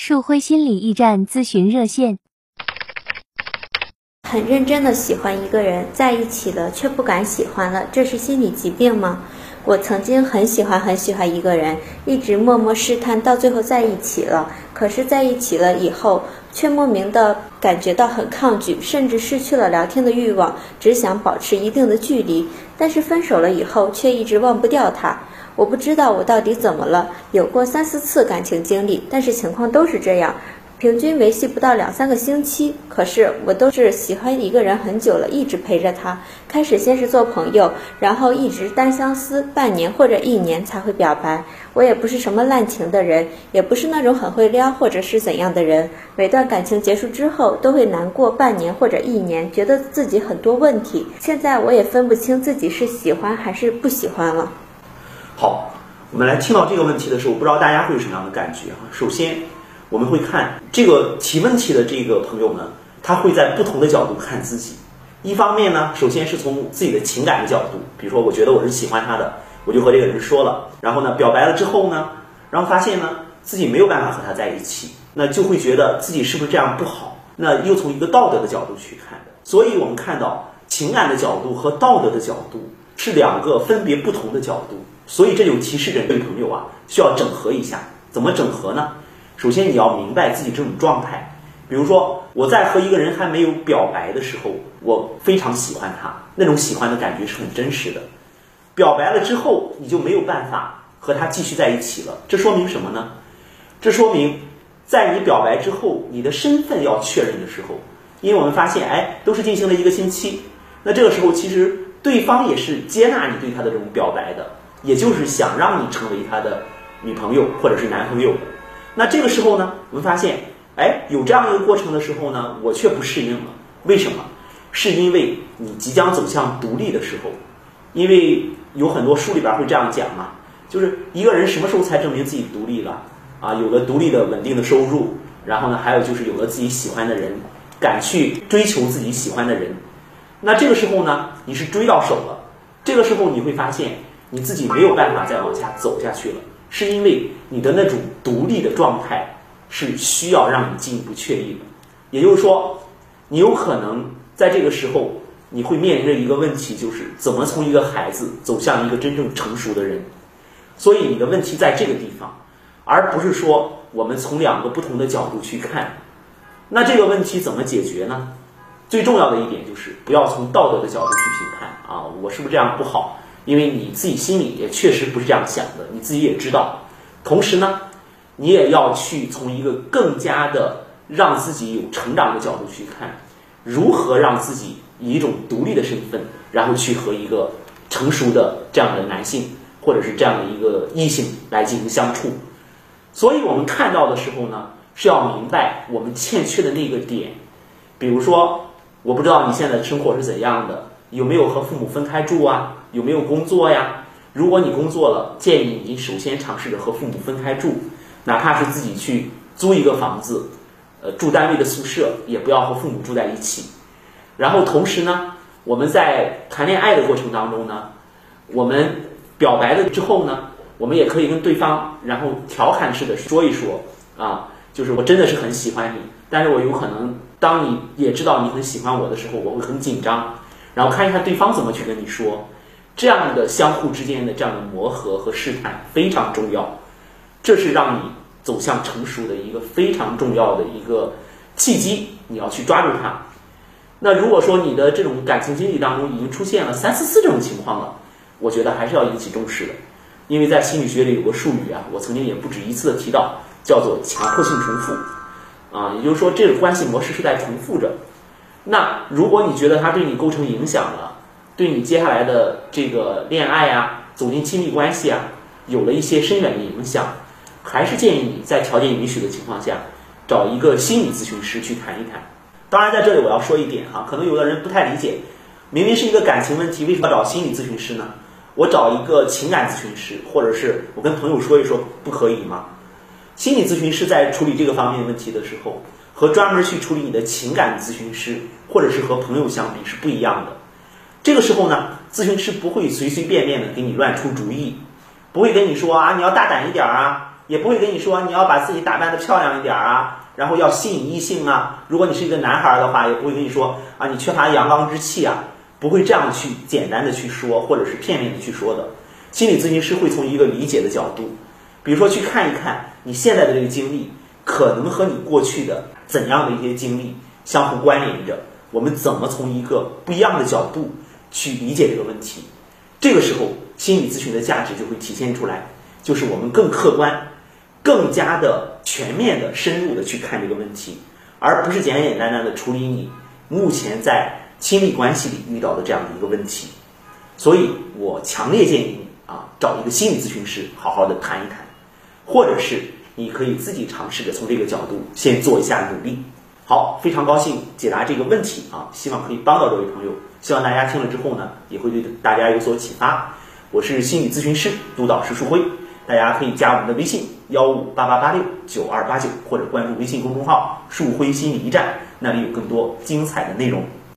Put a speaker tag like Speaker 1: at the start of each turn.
Speaker 1: 树辉心理驿站咨询热线：
Speaker 2: 很认真的喜欢一个人，在一起了却不敢喜欢了，这是心理疾病吗？我曾经很喜欢很喜欢一个人，一直默默试探，到最后在一起了。可是在一起了以后，却莫名的感觉到很抗拒，甚至失去了聊天的欲望，只想保持一定的距离。但是分手了以后，却一直忘不掉他。我不知道我到底怎么了，有过三四次感情经历，但是情况都是这样，平均维系不到两三个星期。可是我都是喜欢一个人很久了，一直陪着他。开始先是做朋友，然后一直单相思，半年或者一年才会表白。我也不是什么滥情的人，也不是那种很会撩或者是怎样的人。每段感情结束之后，都会难过半年或者一年，觉得自己很多问题。现在我也分不清自己是喜欢还是不喜欢了。
Speaker 3: 好，我们来听到这个问题的时候，不知道大家会有什么样的感觉哈？首先，我们会看这个提问题的这个朋友呢，他会在不同的角度看自己。一方面呢，首先是从自己的情感的角度，比如说，我觉得我是喜欢他的，我就和这个人说了，然后呢，表白了之后呢，然后发现呢，自己没有办法和他在一起，那就会觉得自己是不是这样不好？那又从一个道德的角度去看。所以我们看到情感的角度和道德的角度是两个分别不同的角度。所以这就提示着这位朋友啊，需要整合一下。怎么整合呢？首先你要明白自己这种状态。比如说，我在和一个人还没有表白的时候，我非常喜欢他，那种喜欢的感觉是很真实的。表白了之后，你就没有办法和他继续在一起了。这说明什么呢？这说明在你表白之后，你的身份要确认的时候，因为我们发现，哎，都是进行了一个星期，那这个时候其实对方也是接纳你对他的这种表白的。也就是想让你成为他的女朋友或者是男朋友，那这个时候呢，我们发现，哎，有这样一个过程的时候呢，我却不适应了。为什么？是因为你即将走向独立的时候，因为有很多书里边会这样讲嘛，就是一个人什么时候才证明自己独立了啊？有了独立的稳定的收入，然后呢，还有就是有了自己喜欢的人，敢去追求自己喜欢的人，那这个时候呢，你是追到手了。这个时候你会发现。你自己没有办法再往下走下去了，是因为你的那种独立的状态是需要让你进一步确立的。也就是说，你有可能在这个时候，你会面临着一个问题，就是怎么从一个孩子走向一个真正成熟的人。所以你的问题在这个地方，而不是说我们从两个不同的角度去看。那这个问题怎么解决呢？最重要的一点就是不要从道德的角度去评判啊，我是不是这样不好？因为你自己心里也确实不是这样想的，你自己也知道。同时呢，你也要去从一个更加的让自己有成长的角度去看，如何让自己以一种独立的身份，然后去和一个成熟的这样的男性或者是这样的一个异性来进行相处。所以我们看到的时候呢，是要明白我们欠缺的那个点。比如说，我不知道你现在的生活是怎样的。有没有和父母分开住啊？有没有工作呀？如果你工作了，建议你首先尝试着和父母分开住，哪怕是自己去租一个房子，呃，住单位的宿舍，也不要和父母住在一起。然后同时呢，我们在谈恋爱的过程当中呢，我们表白了之后呢，我们也可以跟对方，然后调侃式的说一说啊，就是我真的是很喜欢你，但是我有可能当你也知道你很喜欢我的时候，我会很紧张。然后看一看对方怎么去跟你说，这样的相互之间的这样的磨合和试探非常重要，这是让你走向成熟的一个非常重要的一个契机，你要去抓住它。那如果说你的这种感情经历当中已经出现了三四次这种情况了，我觉得还是要引起重视的，因为在心理学里有个术语啊，我曾经也不止一次的提到，叫做强迫性重复，啊，也就是说这个关系模式是在重复着。那如果你觉得他对你构成影响了，对你接下来的这个恋爱啊，走进亲密关系啊，有了一些深远的影响，还是建议你在条件允许的情况下，找一个心理咨询师去谈一谈。当然，在这里我要说一点哈，可能有的人不太理解，明明是一个感情问题，为什么要找心理咨询师呢？我找一个情感咨询师，或者是我跟朋友说一说，不可以吗？心理咨询师在处理这个方面问题的时候。和专门去处理你的情感咨询师，或者是和朋友相比是不一样的。这个时候呢，咨询师不会随随便便的给你乱出主意，不会跟你说啊，你要大胆一点啊，也不会跟你说你要把自己打扮的漂亮一点啊，然后要吸引异性啊。如果你是一个男孩的话，也不会跟你说啊，你缺乏阳刚之气啊，不会这样去简单的去说，或者是片面的去说的。心理咨询师会从一个理解的角度，比如说去看一看你现在的这个经历，可能和你过去的怎样的一些经历相互关联着，我们怎么从一个不一样的角度去理解这个问题？这个时候，心理咨询的价值就会体现出来，就是我们更客观、更加的全面的、深入的去看这个问题，而不是简简单单的处理你目前在亲密关系里遇到的这样的一个问题。所以我强烈建议你啊，找一个心理咨询师好好的谈一谈，或者是你可以自己尝试着从这个角度先做一下努力。好，非常高兴解答这个问题啊，希望可以帮到这位朋友。希望大家听了之后呢，也会对大家有所启发。我是心理咨询师督导师树辉，大家可以加我们的微信幺五八八八六九二八九，或者关注微信公众号“树辉心理驿站”，那里有更多精彩的内容。